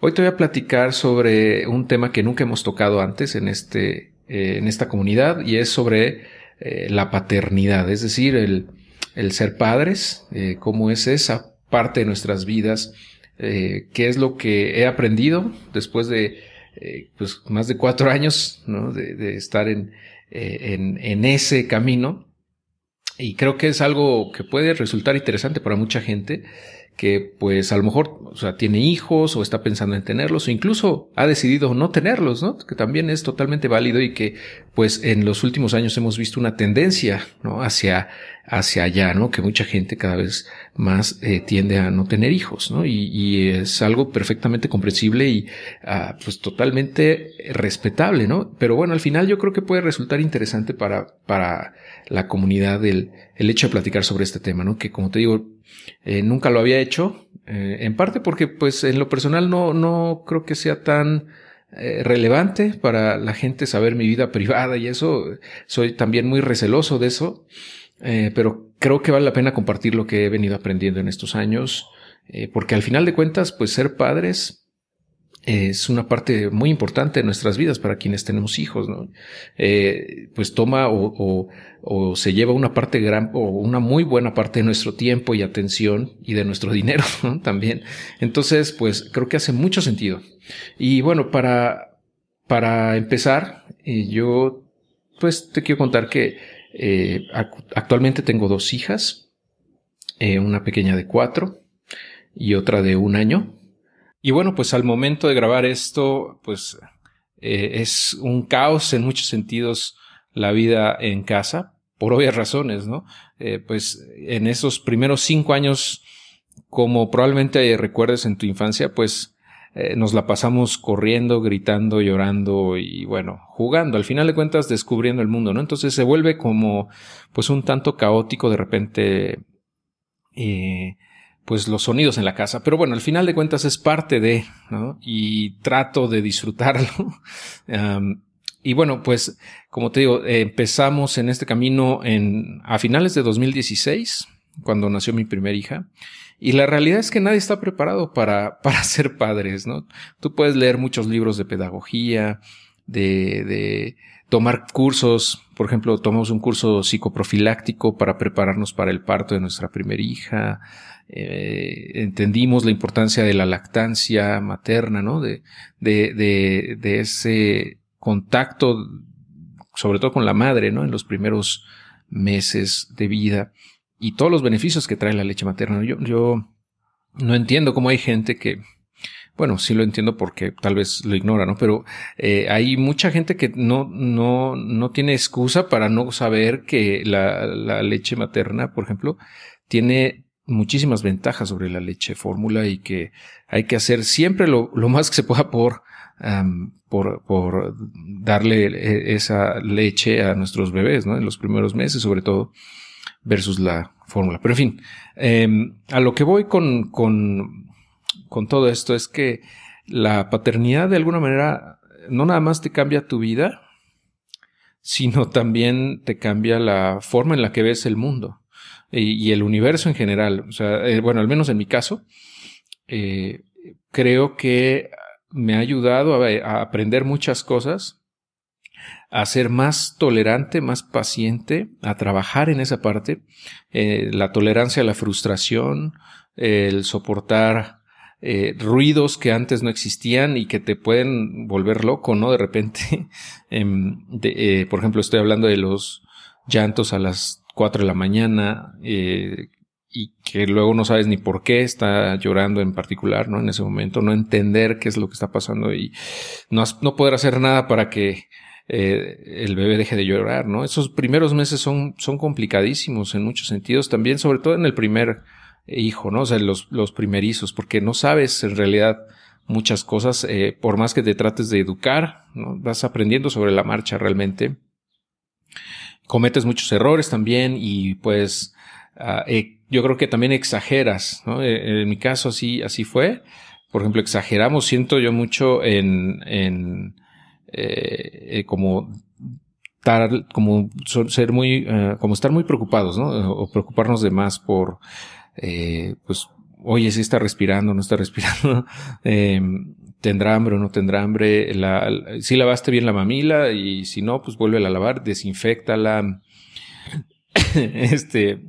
Hoy te voy a platicar sobre un tema que nunca hemos tocado antes en, este, eh, en esta comunidad y es sobre eh, la paternidad, es decir, el, el ser padres, eh, cómo es esa parte de nuestras vidas, qué es lo que he aprendido después de pues, más de cuatro años ¿no? de, de, estar en, en, en ese camino. Y creo que es algo que puede resultar interesante para mucha gente que pues a lo mejor, o sea, tiene hijos o está pensando en tenerlos o incluso ha decidido no tenerlos, ¿no? Que también es totalmente válido y que pues en los últimos años hemos visto una tendencia, ¿no? Hacia, hacia allá, ¿no? Que mucha gente cada vez más eh, tiende a no tener hijos, ¿no? Y, y es algo perfectamente comprensible y ah, pues totalmente respetable, ¿no? Pero bueno, al final yo creo que puede resultar interesante para, para la comunidad el, el hecho de platicar sobre este tema, ¿no? Que como te digo, eh, nunca lo había hecho, eh, en parte porque pues en lo personal no, no creo que sea tan eh, relevante para la gente saber mi vida privada y eso, soy también muy receloso de eso, pero creo que vale la pena compartir lo que he venido aprendiendo en estos años, porque al final de cuentas pues ser padres es una parte muy importante de nuestras vidas para quienes tenemos hijos, ¿no? Eh, pues toma o, se lleva una parte gran o una muy buena parte de nuestro tiempo y atención y de nuestro dinero ¿no? también. Entonces, pues creo que hace mucho sentido. Y bueno, para, para empezar, eh, yo pues te quiero contar que eh, actualmente tengo dos hijas, una pequeña de cuatro y otra de un año. Y bueno, pues al momento de grabar esto, pues eh, es un caos en muchos sentidos la vida en casa, por obvias razones, ¿no? Eh, pues en esos primeros cinco años, como probablemente recuerdes en tu infancia, pues eh, nos la pasamos corriendo, gritando, llorando y bueno, jugando, al final de cuentas descubriendo el mundo, ¿no? Entonces se vuelve como pues un tanto caótico de repente pues los sonidos en la casa. Pero bueno, al final de cuentas es parte de, ¿no? Y trato de disfrutarlo. y bueno, pues como te digo, empezamos en este camino en, a finales de 2016, cuando nació mi primera hija. Y la realidad es que nadie está preparado para, para ser padres, ¿no? Tú puedes leer muchos libros de pedagogía, de, de tomar cursos, por ejemplo, tomamos un curso psicoprofiláctico para prepararnos para el parto de nuestra primera hija, eh, entendimos la importancia de la lactancia materna, ¿no? De, de, de, de, ese contacto, sobre todo con la madre, ¿no? En los primeros meses de vida y todos los beneficios que trae la leche materna. Yo, yo no entiendo cómo hay gente que, bueno, sí lo entiendo porque tal vez lo ignora, ¿no? Pero eh, hay mucha gente que no, no, no tiene excusa para no saber que la, la leche materna, por ejemplo, tiene muchísimas ventajas sobre la leche fórmula y que hay que hacer siempre lo, lo más que se pueda por, por, por darle e, esa leche a nuestros bebés, ¿no? En los primeros meses, sobre todo, versus la fórmula. Pero en fin, em, a lo que voy con, con, con todo esto es que la paternidad de alguna manera no nada más te cambia tu vida, sino también te cambia la forma en la que ves el mundo y, el universo en general. O sea, eh, bueno, al menos en mi caso, eh, creo que me ha ayudado a, aprender muchas cosas, a ser más tolerante, más paciente, a trabajar en esa parte, eh, la tolerancia a la frustración, el soportar ruidos que antes no existían y que te pueden volver loco, ¿no? De repente, em, por ejemplo, estoy hablando de los llantos a las 4 de la mañana eh, y que luego no sabes ni por qué está llorando en particular, ¿no? En ese momento, no entender qué es lo que está pasando y no, no poder hacer nada para que eh, el bebé deje de llorar, ¿no? Esos primeros meses son, son complicadísimos en muchos sentidos, también sobre todo en el primer hijo, ¿no? O sea, los, los primerizos, porque no sabes en realidad muchas cosas, eh, por más que te trates de educar, ¿no? Vas aprendiendo sobre la marcha realmente cometes muchos errores también y pues ah, eh, yo creo que también exageras, ¿no? Eh, en mi caso así, así fue. Por ejemplo, exageramos, siento yo mucho en, en como estar, como ser muy, como estar muy preocupados, ¿no? O preocuparnos de más por, pues, oye, si está respirando, no está respirando, eh, tendrá hambre o no tendrá hambre, la, si lavaste bien la mamila y si no, pues vuelve a lavar, desinfectala, este,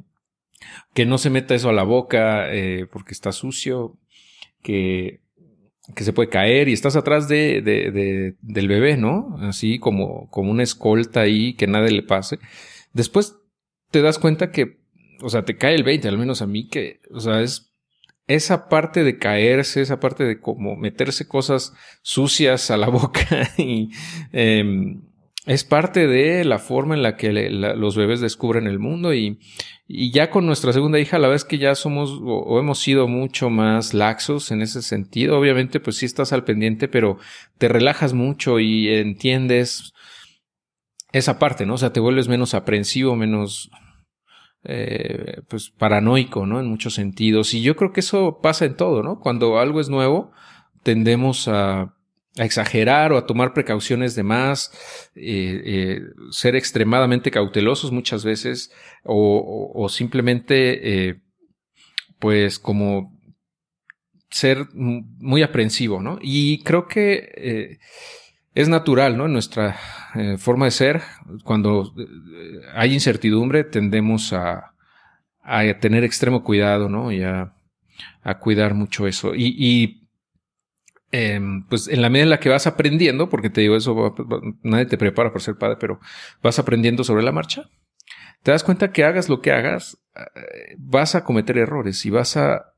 que no se meta eso a la boca eh, porque está sucio, que, que se puede caer y estás atrás de, del bebé, ¿no? Así como, como una escolta ahí, que nada le pase. Después te das cuenta que, o sea, te cae el 20, al menos a mí, que, o sea, es esa parte de caerse, esa parte de como meterse cosas sucias a la boca y em, es parte de la forma en la que los bebés descubren el mundo y, y, ya con nuestra segunda hija la verdad es que ya somos o, hemos sido mucho más laxos en ese sentido. Obviamente pues sí estás al pendiente pero te relajas mucho y entiendes esa parte, ¿no? O sea, te vuelves menos aprensivo, menos eh, pues paranoico, ¿no? En muchos sentidos. Y yo creo que eso pasa en todo, ¿no? Cuando algo es nuevo, tendemos a, exagerar o a tomar precauciones de más, eh, eh, ser extremadamente cautelosos muchas veces, o, simplemente, pues como ser muy aprensivo, ¿no? Y creo que es natural, ¿no? En nuestra eh, forma de ser, cuando eh, hay incertidumbre, tendemos a, tener extremo cuidado, ¿no? Y a, a cuidar mucho eso. Y, y em, pues en la medida en la que vas aprendiendo, porque te digo eso, nadie te prepara para ser padre, pero vas aprendiendo sobre la marcha, te das cuenta que hagas lo que hagas, eh, vas a cometer errores y vas a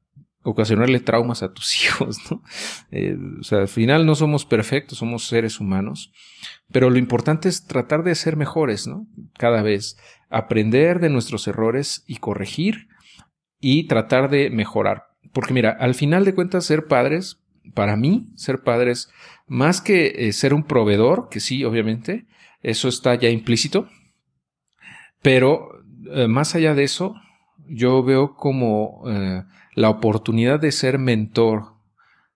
ocasionarle traumas a tus hijos, ¿no? Eh, o sea, al final no somos perfectos, somos seres humanos, pero lo importante es tratar de ser mejores, ¿no? Cada vez, aprender de nuestros errores y corregir y tratar de mejorar. Porque mira, al final de cuentas, ser padres, para mí, ser padres, más que eh, ser un proveedor, que sí, obviamente, eso está ya implícito, pero eh, más allá de eso, yo veo como la oportunidad de ser mentor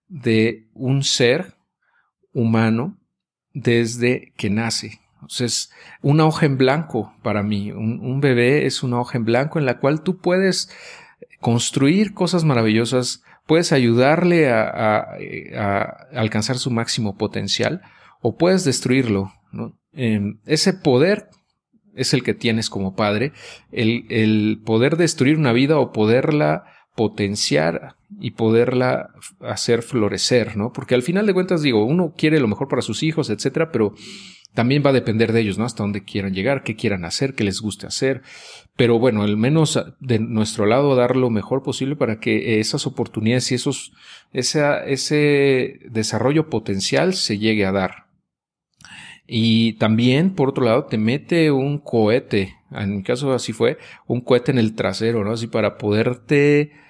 de un ser humano desde que nace. O es una hoja en blanco para mí. Un, bebé es una hoja en blanco en la cual tú puedes construir cosas maravillosas, puedes ayudarle a, alcanzar su máximo potencial o puedes destruirlo. Em, ese poder es el que tienes como padre, el, el poder destruir una vida o poderla potenciar y poderla hacer florecer, ¿no? Porque al final de cuentas digo, uno quiere lo mejor para sus hijos, etcétera, pero también va a depender de ellos, ¿no? Hasta dónde quieran llegar, qué quieran hacer, qué les guste hacer. Pero bueno, al menos de nuestro lado dar lo mejor posible para que esas oportunidades y esos, ese desarrollo potencial se llegue a dar. Y también, por otro lado, te mete un cohete, en mi caso así fue, un cohete en el trasero, ¿no? Así para poderte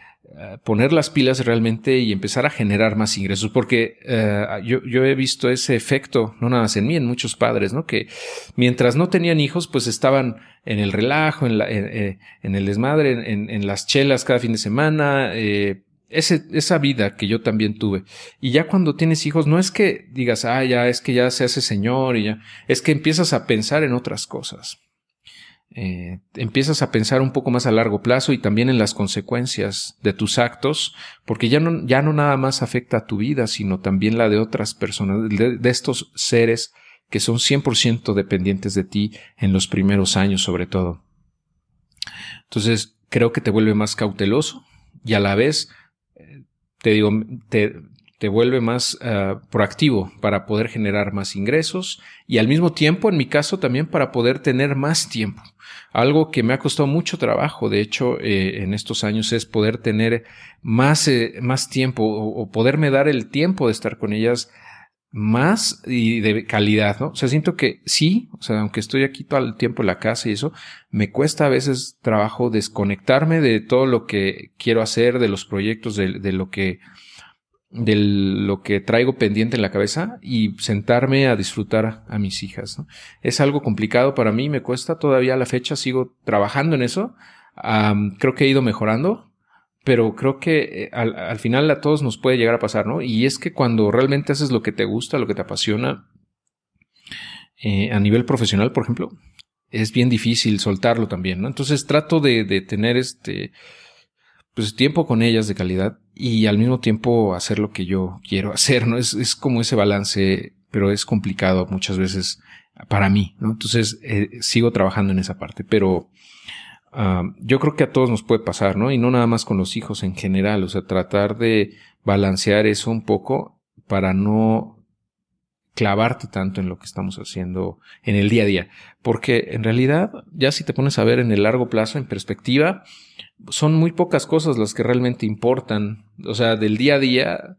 poner las pilas realmente y empezar a generar más ingresos, porque eh, yo, yo, he visto ese efecto, no nada más en mí, en muchos padres, ¿no? Que mientras no tenían hijos, pues estaban en el relajo, en, la, en, eh, el desmadre, en, en, las chelas cada fin de semana, eh, ese, esa vida que yo también tuve. Y ya cuando tienes hijos, no es que digas, ah, ya es que ya se hace señor y ya, es que empiezas a pensar en otras cosas. Eh, empiezas a pensar un poco más a largo plazo y también en las consecuencias de tus actos, porque ya no, ya no nada más afecta a tu vida, sino también la de otras personas, de, estos seres que son 100% dependientes de ti en los primeros años sobre todo. Entonces, creo que te vuelve más cauteloso y a la vez, eh, te digo, te, te vuelve más uh, proactivo para poder generar más ingresos y al mismo tiempo, en mi caso, también para poder tener más tiempo. Algo que me ha costado mucho trabajo, de hecho, eh, en estos años es poder tener más, eh, más tiempo o, poderme dar el tiempo de estar con ellas más y de calidad, ¿no? O sea, siento que sí, o sea, aunque estoy aquí todo el tiempo en la casa y eso, me cuesta a veces trabajo desconectarme de todo lo que quiero hacer, de los proyectos, de, de lo que de lo que traigo pendiente en la cabeza y sentarme a disfrutar a mis hijas. Es algo complicado para mí, me cuesta todavía a la fecha, sigo trabajando en eso. creo que he ido mejorando, pero creo que eh, al, final a todos nos puede llegar a pasar, ¿no? Y es que cuando realmente haces lo que te gusta, lo que te apasiona, eh, a nivel profesional, por ejemplo, es bien difícil soltarlo también, ¿no? Entonces trato de, de tener este, pues tiempo con ellas de calidad y al mismo tiempo hacer lo que yo quiero hacer, ¿no? Es, es como ese balance, pero es complicado muchas veces para mí, ¿no? Entonces, eh, sigo trabajando en esa parte, pero ah, yo creo que a todos nos puede pasar, ¿no? Y no nada más con los hijos en general, o sea, tratar de balancear eso un poco para no clavarte tanto en lo que estamos haciendo en el día a día. Porque en realidad, ya si te pones a ver en el largo plazo, en perspectiva, son muy pocas cosas las que realmente importan. O sea, del día a día,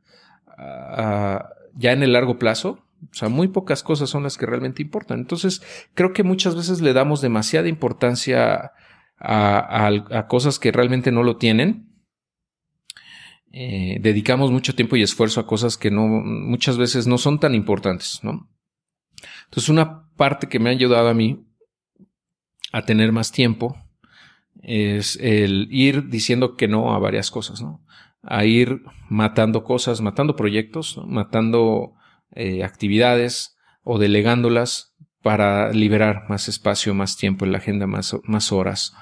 ya en el largo plazo, o sea, muy pocas cosas son las que realmente importan. Entonces, creo que muchas veces le damos demasiada importancia a, cosas que realmente no lo tienen. Eh, dedicamos mucho tiempo y esfuerzo a cosas que no, muchas veces no son tan importantes, ¿no? Entonces, una parte que me ha ayudado a mí a tener más tiempo es el ir diciendo que no a varias cosas, ¿no? A ir matando cosas, matando proyectos, matando eh, actividades o delegándolas para liberar más espacio, más tiempo en la agenda, más, más horas.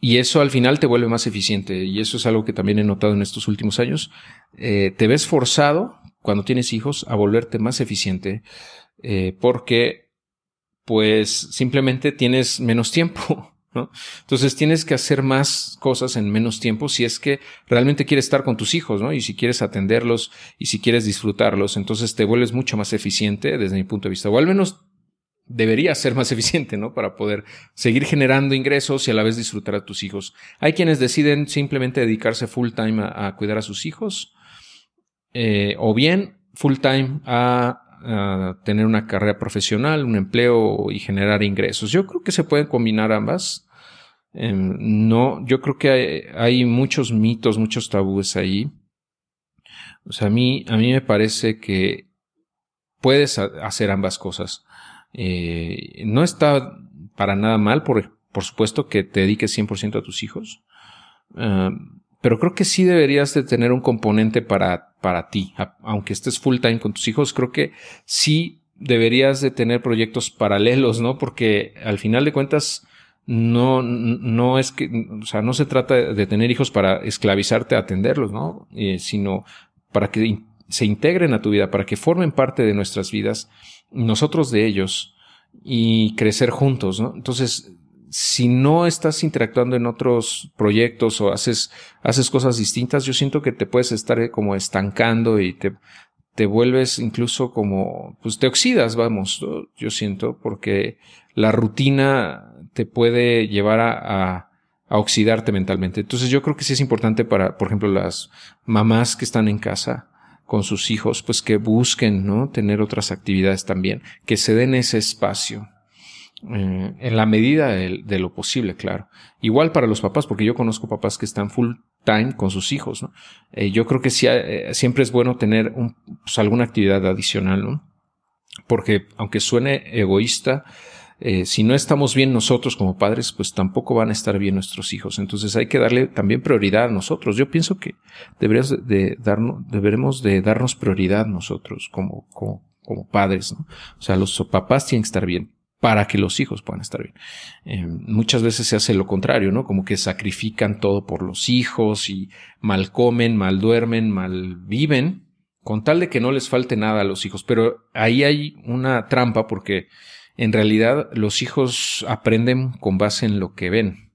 Y eso al final te vuelve más eficiente. Y eso es algo que también he notado en estos últimos años. Eh, te ves forzado cuando tienes hijos a volverte más eficiente eh, porque pues simplemente tienes menos tiempo. Entonces tienes que hacer más cosas en menos tiempo si es que realmente quieres estar con tus hijos, ¿no? Y si quieres atenderlos y si quieres disfrutarlos, entonces te vuelves mucho más eficiente desde mi punto de vista, o al menos debería ser más eficiente, ¿no? Para poder seguir generando ingresos y a la vez disfrutar a tus hijos. Hay quienes deciden simplemente dedicarse full time a, cuidar a sus hijos, eh, o bien full time a tener una carrera profesional, un empleo y generar ingresos. Yo creo que se pueden combinar ambas. Em, no, yo creo que hay, muchos mitos, muchos tabúes ahí. O sea, a mí, a mí me parece que puedes hacer ambas cosas. Eh, no está para nada mal, por, por supuesto, que te dediques 100% a tus hijos. Em, pero creo que sí deberías de tener un componente para, para ti. Aunque estés full time con tus hijos, creo que sí deberías de tener proyectos paralelos, ¿no? Porque al final de cuentas, no, no es que, o sea, no se trata de tener hijos para esclavizarte a atenderlos, ¿no? Eh, sino para que se integren a tu vida, para que formen parte de nuestras vidas, nosotros de ellos, y crecer juntos, ¿no? Entonces, si no estás interactuando en otros proyectos o haces, haces cosas distintas, yo siento que te puedes estar eh, como estancando y te, te vuelves incluso como, pues te oxidas, vamos, yo siento, porque la rutina te puede llevar a, a, a, oxidarte mentalmente. Entonces yo creo que sí es importante para, por ejemplo, las mamás que están en casa con sus hijos, pues que busquen, ¿no? Tener otras actividades también, que se den ese espacio. Eh, en la medida de, lo posible, claro. Igual para los papás, porque yo conozco papás que están full time con sus hijos, ¿no? Eh, yo creo que eh, siempre es bueno tener pues, alguna actividad adicional, ¿no? Porque aunque suene egoísta, si no estamos bien nosotros como padres, pues tampoco van a estar bien nuestros hijos. Entonces hay que darle también prioridad a nosotros. Yo pienso que deberíamos de darnos, deberemos de darnos prioridad nosotros como, como, como padres, ¿no? O sea, los papás tienen que estar bien para que los hijos puedan estar bien. Eh, muchas veces se hace lo contrario, ¿no? Como que sacrifican todo por los hijos y mal comen, mal duermen, mal viven, con tal de que no les falte nada a los hijos. Pero ahí hay una trampa porque en realidad los hijos aprenden con base en lo que ven,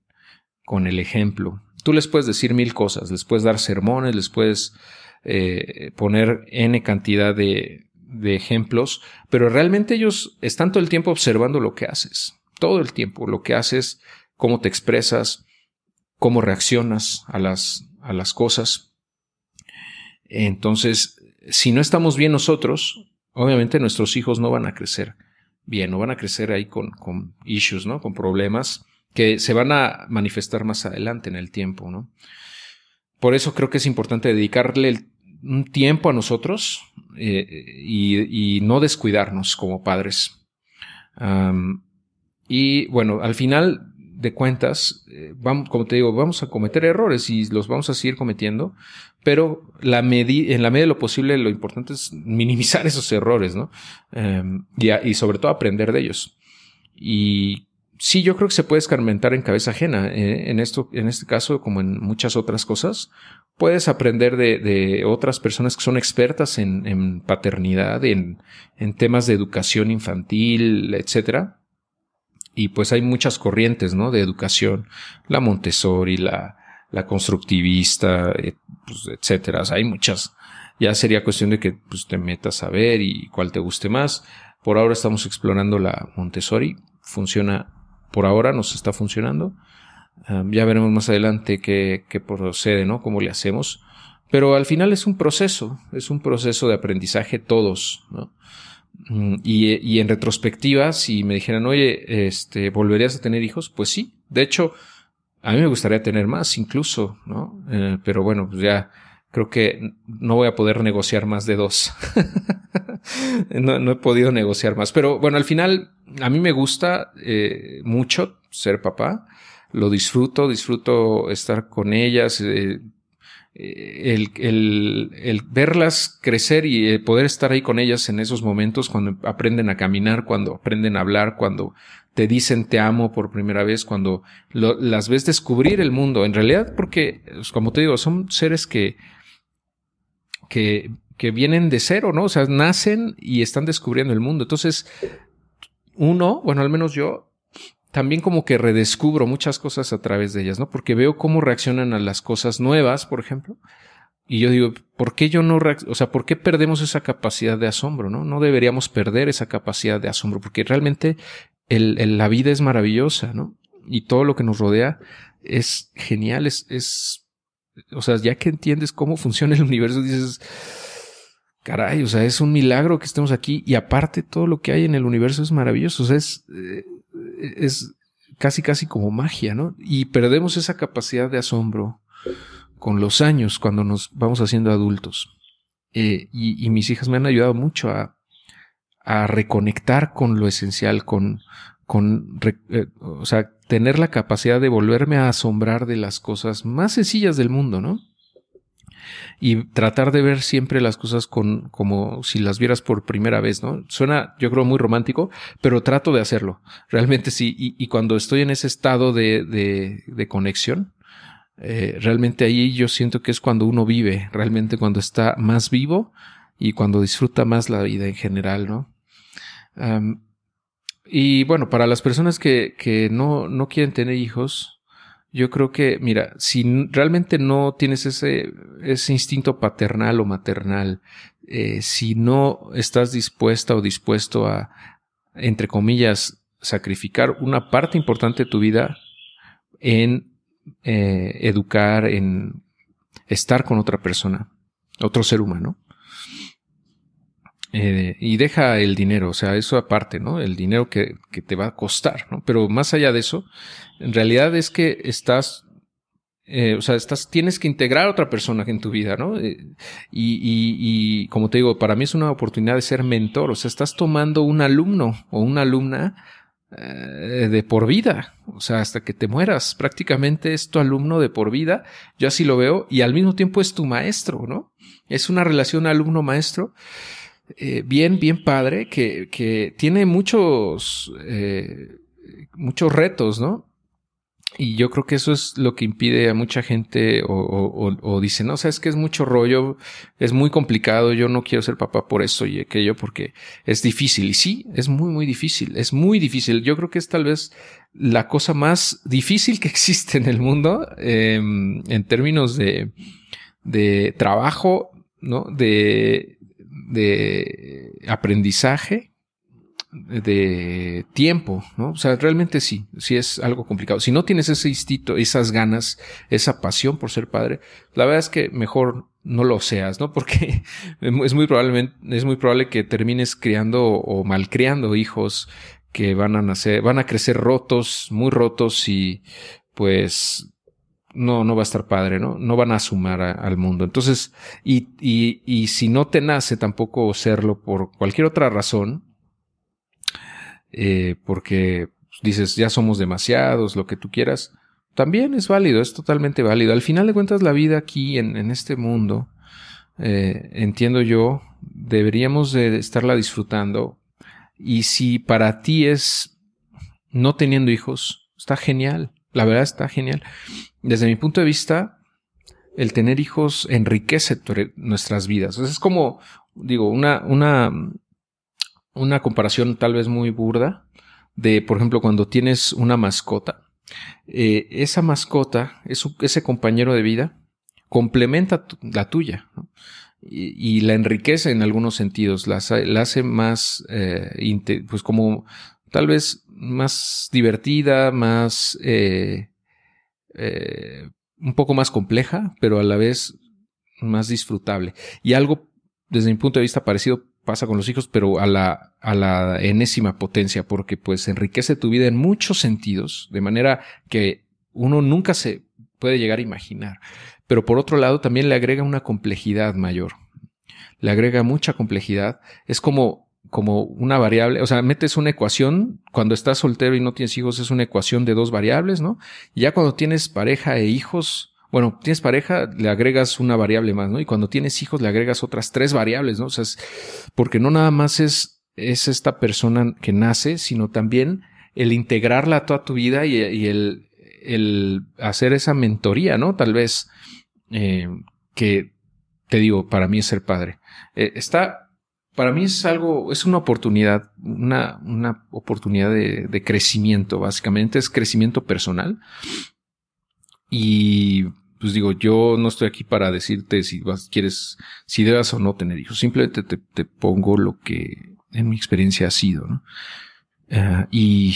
con el ejemplo. Tú les puedes decir mil cosas, les puedes dar sermones, les puedes eh, poner n cantidad de, de ejemplos, pero realmente ellos están todo el tiempo observando lo que haces, todo el tiempo, lo que haces, cómo te expresas, cómo reaccionas a las, a las cosas. Entonces, si no estamos bien nosotros, obviamente nuestros hijos no van a crecer bien, no van a crecer ahí con, con issues, ¿no? Con problemas que se van a manifestar más adelante en el tiempo, ¿no? Por eso creo que es importante dedicarle un tiempo a nosotros eh, y, no descuidarnos como padres. y bueno, al final de cuentas, eh, vamos, como te digo, vamos a cometer errores y los vamos a seguir cometiendo, pero la en la medida de lo posible lo importante es minimizar esos errores, ¿no? y, y, sobre todo aprender de ellos. Y sí, yo creo que se puede escarmentar en cabeza ajena. Eh, en esto, en este caso, como en muchas otras cosas, puedes aprender de, otras personas que son expertas en, en paternidad, en, en, temas de educación infantil, etcétera. Y pues hay muchas corrientes, ¿no? De educación, la Montessori, la, la constructivista, eh, pues, etcétera. hay muchas. Ya sería cuestión de que pues, te metas a ver y cuál te guste más. Por ahora estamos explorando la Montessori. Funciona por ahora nos está funcionando. ya veremos más adelante qué, procede, ¿no? Cómo le hacemos. Pero al final es un proceso, es un proceso de aprendizaje todos, ¿no? Mm, y, en retrospectiva, si me dijeran, oye, este, ¿volverías a tener hijos? Pues sí. De hecho, a mí me gustaría tener más incluso, ¿no? Eh, pero bueno, pues ya creo que no voy a poder negociar más de dos. no, he podido negociar más. Pero bueno, al final a mí me gusta eh, mucho ser papá. Lo disfruto, disfruto estar con ellas. Eh, el, el, el, verlas crecer y poder estar ahí con ellas en esos momentos cuando aprenden a caminar, cuando aprenden a hablar, cuando te dicen te amo por primera vez, cuando las ves descubrir el mundo. En realidad, porque, pues, como te digo, son seres que, que que vienen de cero, ¿no? O sea, nacen y están descubriendo el mundo. Entonces, uno, bueno, al menos yo, también como que redescubro muchas cosas a través de ellas, ¿no? Porque veo cómo reaccionan a las cosas nuevas, por ejemplo. Y yo digo, ¿por qué yo no, o sea, por qué perdemos esa capacidad de asombro, no? No deberíamos perder esa capacidad de asombro, porque realmente el, la vida es maravillosa, ¿no? Y todo lo que nos rodea es genial, es, es, o sea, ya que entiendes cómo funciona el universo, dices, caray, o sea, es un milagro que estemos aquí y aparte todo lo que hay en el universo es maravilloso, o sea, es, eh, es casi casi como magia, ¿no? Y perdemos esa capacidad de asombro con los años cuando nos vamos haciendo adultos. Eh, y, mis hijas me han ayudado mucho a, reconectar con lo esencial, con, con, eh, o sea, tener la capacidad de volverme a asombrar de las cosas más sencillas del mundo, ¿no? Y tratar de ver siempre las cosas con, como si las vieras por primera vez, ¿no? Suena, yo creo, muy romántico, pero trato de hacerlo. Realmente sí. Y, cuando estoy en ese estado de, de, de conexión, eh, realmente ahí yo siento que es cuando uno vive, realmente cuando está más vivo y cuando disfruta más la vida en general, ¿no? y bueno, para las personas que, que no, no quieren tener hijos, yo creo que, mira, si realmente no tienes ese, instinto paternal o maternal, eh, si no estás dispuesta o dispuesto a, entre comillas, sacrificar una parte importante de tu vida en eh, educar, en estar con otra persona, otro ser humano, eh, y deja el dinero, o sea, eso aparte, ¿no? El dinero que, que, te va a costar, ¿no? Pero más allá de eso, en realidad es que estás, eh, o sea, estás, tienes que integrar a otra persona en tu vida, ¿no? Eh, y, y, y, como te digo, para mí es una oportunidad de ser mentor, o sea, estás tomando un alumno o una alumna de por vida, o sea, hasta que te mueras, prácticamente es tu alumno de por vida, yo así lo veo, y al mismo tiempo es tu maestro, ¿no? Es una relación alumno-maestro eh, bien, bien padre, que, que tiene muchos, eh, muchos retos, ¿no? Y yo creo que eso es lo que impide a mucha gente o, o, o dice, no, o sea, es que es mucho rollo, es muy complicado, yo no quiero ser papá por eso y aquello porque es difícil. Y sí, es muy, muy difícil, es muy difícil. Yo creo que es tal vez la cosa más difícil que existe en el mundo eh, en términos de, de trabajo, ¿no? De de aprendizaje, de tiempo, ¿no? O sea, realmente sí, sí es algo complicado. Si no tienes ese instinto, esas ganas, esa pasión por ser padre, la verdad es que mejor no lo seas, ¿no? Porque es muy probablemente, es muy probable que termines criando o malcriando hijos que van a nacer, van a crecer rotos, muy rotos y pues no, no va a estar padre, ¿no? No van a sumar al mundo. Entonces, y, y, y si no te nace tampoco serlo por cualquier otra razón, eh, porque dices, ya somos demasiados, lo que tú quieras, también es válido, es totalmente válido. Al final de cuentas, la vida aquí en, en este mundo, eh, entiendo yo, deberíamos de estarla disfrutando. Y si para ti es no teniendo hijos, está genial. La verdad está genial. Desde mi punto de vista, el tener hijos enriquece nuestras vidas. Es como, digo, una, una, una comparación tal vez muy burda de, por ejemplo, cuando tienes una mascota. Eh, esa mascota, ese compañero de vida, complementa la tuya y, la enriquece en algunos sentidos, la, hace más, eh, pues como tal vez más divertida, más, eh, eh, un poco más compleja, pero a la vez más disfrutable. Y algo, desde mi punto de vista, parecido pasa con los hijos, pero a la, a la enésima potencia, porque pues enriquece tu vida en muchos sentidos, de manera que uno nunca se puede llegar a imaginar. Pero por otro lado, también le agrega una complejidad mayor. Le agrega mucha complejidad. Es como como una variable, o sea, metes una ecuación, cuando estás soltero y no tienes hijos es una ecuación de dos variables, ¿no? Y ya cuando tienes pareja e hijos, bueno, tienes pareja, le agregas una variable más, ¿no? Y cuando tienes hijos le agregas otras tres variables, ¿no? O sea, porque no nada más es, es esta persona que nace, sino también el integrarla toda tu vida y, el, el, hacer esa mentoría, ¿no? Tal vez, eh, que te digo, para mí es ser padre. Eh, está para mí es algo, es una oportunidad, una, una oportunidad de, de, crecimiento, básicamente es crecimiento personal. Y pues digo, yo no estoy aquí para decirte si vas, quieres, si debas o no tener hijos, simplemente te, pongo lo que en mi experiencia ha sido, ¿no? Uh, y,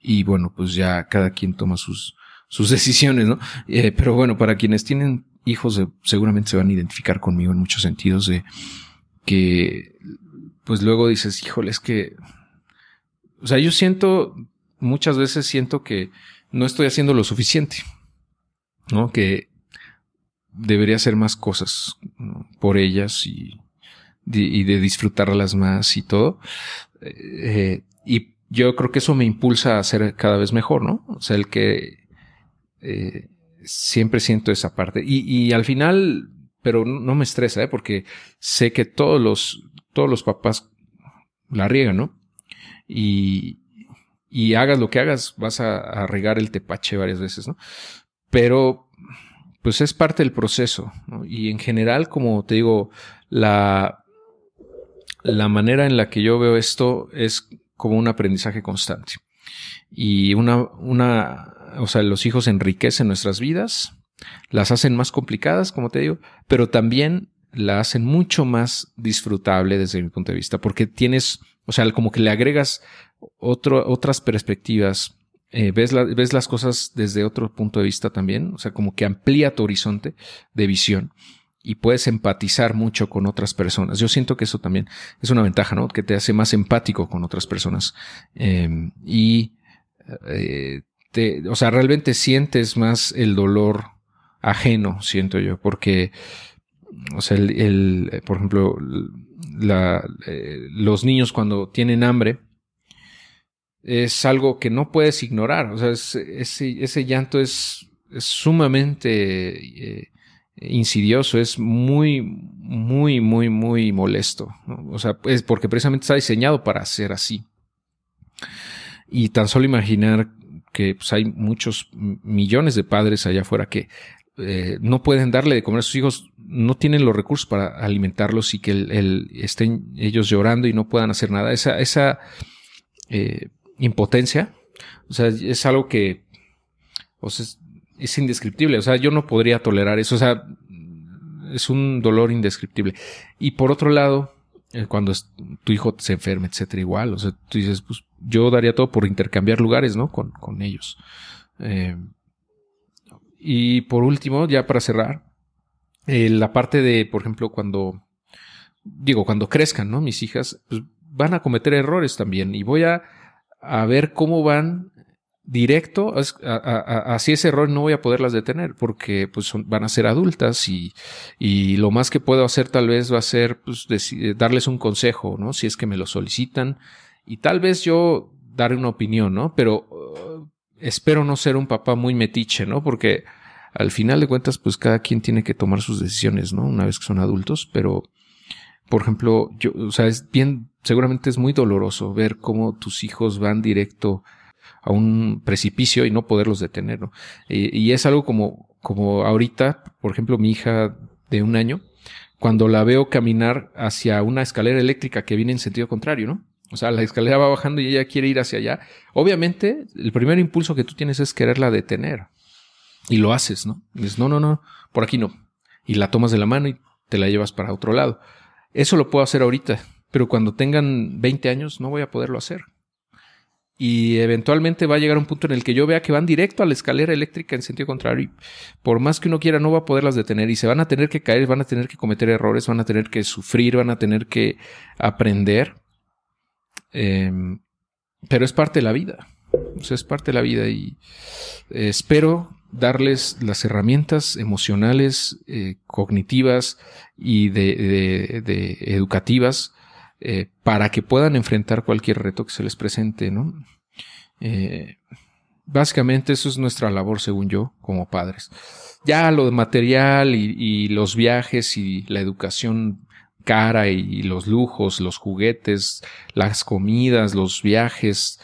y bueno, pues ya cada quien toma sus, sus decisiones, ¿no? Eh, pero bueno, para quienes tienen hijos, eh, seguramente se van a identificar conmigo en muchos sentidos de, que pues luego dices, híjole, es que, o sea, yo siento, muchas veces siento que no estoy haciendo lo suficiente, ¿no? Que debería hacer más cosas por ellas y, y, de disfrutarlas más y todo. Eh, y yo creo que eso me impulsa a ser cada vez mejor, ¿no? O sea, el que eh, siempre siento esa parte. Y, y al final pero no me estresa, ¿eh? porque sé que todos los, todos los papás la riegan, ¿no? Y, y hagas lo que hagas, vas a, regar el tepache varias veces, ¿no? Pero, pues es parte del proceso. Y en general, como te digo, la, la manera en la que yo veo esto es como un aprendizaje constante. Y una, una, o sea, los hijos enriquecen nuestras vidas, las hacen más complicadas, como te digo, pero también la hacen mucho más disfrutable desde mi punto de vista, porque tienes, o sea, como que le agregas otras perspectivas, eh, ves, ves las cosas desde otro punto de vista también, o sea, como que amplía tu horizonte de visión y puedes empatizar mucho con otras personas. Yo siento que eso también es una ventaja, ¿no? Que te hace más empático con otras personas. Em, y, eh, te, o sea, realmente sientes más el dolor ajeno, siento yo, porque, o sea, el, por ejemplo, eh, los niños cuando tienen hambre, es algo que no puedes ignorar, o sea, ese, ese llanto es, sumamente eh, insidioso, es muy, muy, muy, muy molesto, o sea, es porque precisamente está diseñado para ser así. Y tan solo imaginar que pues, hay muchos millones de padres allá afuera que eh, no pueden darle de comer a sus hijos, no tienen los recursos para alimentarlos y que el, estén ellos llorando y no puedan hacer nada. Esa, esa eh, impotencia, o sea, es algo que es, indescriptible. O sea, yo no podría tolerar eso. O sea, es un dolor indescriptible. Y por otro lado, eh, cuando tu hijo se enferma, etcétera, igual. O sea, tú dices, pues yo daría todo por intercambiar lugares, ¿no? Con, con ellos. Eh, y por último, ya para cerrar, eh, la parte de, por ejemplo, cuando, digo, cuando crezcan, ¿no? Mis hijas, pues van a cometer errores también y voy a, a ver cómo van directo hacia ese error no voy a poderlas detener porque pues van a ser adultas y, y, lo más que puedo hacer tal vez va a ser pues, darles un consejo, ¿no? Si es que me lo solicitan y tal vez yo daré una opinión, ¿no? Pero espero no ser un papá muy metiche, ¿no? Porque al final de cuentas, pues cada quien tiene que tomar sus decisiones, ¿no? Una vez que son adultos, pero, por ejemplo, yo, o sea, es bien seguramente es muy doloroso ver cómo tus hijos van directo a un precipicio y no poderlos detener, ¿no? Y, y es algo como, como ahorita, por ejemplo, mi hija de un año, cuando la veo caminar hacia una escalera eléctrica que viene en sentido contrario, ¿no? O sea, la escalera va bajando y ella quiere ir hacia allá. Obviamente, el primer impulso que tú tienes es quererla detener. Y lo haces, ¿no? Dices, no, no, no, por aquí no. Y la tomas de la mano y te la llevas para otro lado. Eso lo puedo hacer ahorita, pero cuando tengan 20 años no voy a poderlo hacer. Y eventualmente va a llegar un punto en el que yo vea que van directo a la escalera eléctrica en sentido contrario. Y por más que uno quiera, no va a poderlas detener. Y se van a tener que caer, van a tener que cometer errores, van a tener que sufrir, van a tener que aprender. Em, pero es parte de la vida. O sea, es parte de la vida. Y espero darles las herramientas emocionales, eh, cognitivas y de, de, educativas eh, para que puedan enfrentar cualquier reto que se les presente, ¿no? Eh, básicamente eso es nuestra labor, según yo, como padres. Ya lo material y, y los viajes y la educación cara y los lujos, los juguetes, las comidas, los viajes,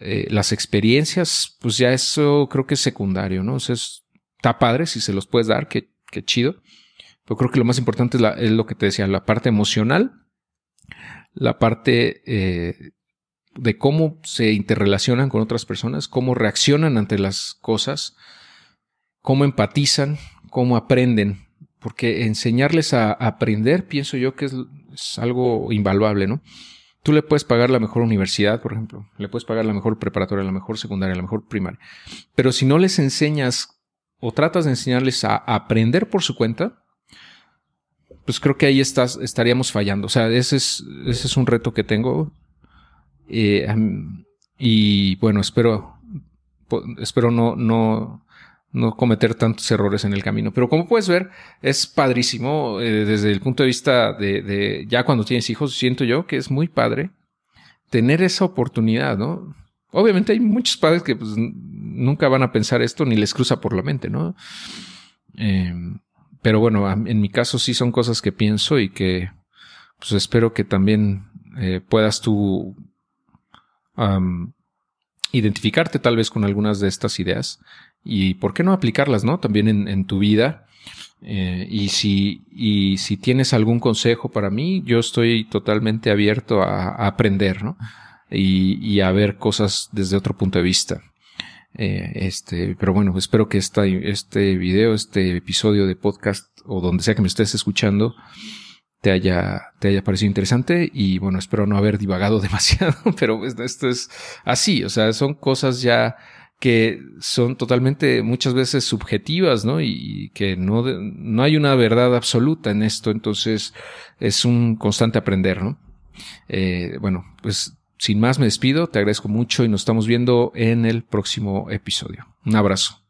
eh, las experiencias, pues ya eso creo que es secundario, ¿no? O sea, está padre si se los puedes dar, qué, chido. Pero creo que lo más importante es, es, lo que te decía, la parte emocional, la parte eh, de cómo se interrelacionan con otras personas, cómo reaccionan ante las cosas, cómo empatizan, cómo aprenden. Porque enseñarles a, aprender, pienso yo que es, algo invaluable, ¿no? Tú le puedes pagar la mejor universidad, por ejemplo, le puedes pagar la mejor preparatoria, la mejor secundaria, la mejor primaria. Pero si no les enseñas o tratas de enseñarles a aprender por su cuenta, pues creo que ahí estaríamos fallando. O sea, ese es, ese es un reto que tengo. Eh, y bueno, espero, espero no, no, no cometer tantos errores en el camino. Pero como puedes ver, es padrísimo eh, desde el punto de vista de, de, ya cuando tienes hijos, siento yo que es muy padre tener esa oportunidad, ¿no? Obviamente hay muchos padres que pues, nunca van a pensar esto ni les cruza por la mente, ¿no? Eh, pero bueno, en mi caso sí son cosas que pienso y que pues espero que también eh, puedas tú identificarte tal vez con algunas de estas ideas y por qué no aplicarlas, ¿no? También en, tu vida. Eh, y, si, y si tienes algún consejo para mí, yo estoy totalmente abierto a, aprender, ¿no? Y, y, a ver cosas desde otro punto de vista. Eh, este, pero bueno, espero que esta, este video, este episodio de podcast o donde sea que me estés escuchando, te haya, te haya parecido interesante y bueno, espero no haber divagado demasiado, pero pues, esto es así, o sea, son cosas ya que son totalmente muchas veces subjetivas, ¿no? Y que no, no hay una verdad absoluta en esto, entonces es un constante aprender, ¿no? Eh, bueno, pues sin más me despido, te agradezco mucho y nos estamos viendo en el próximo episodio. Un abrazo.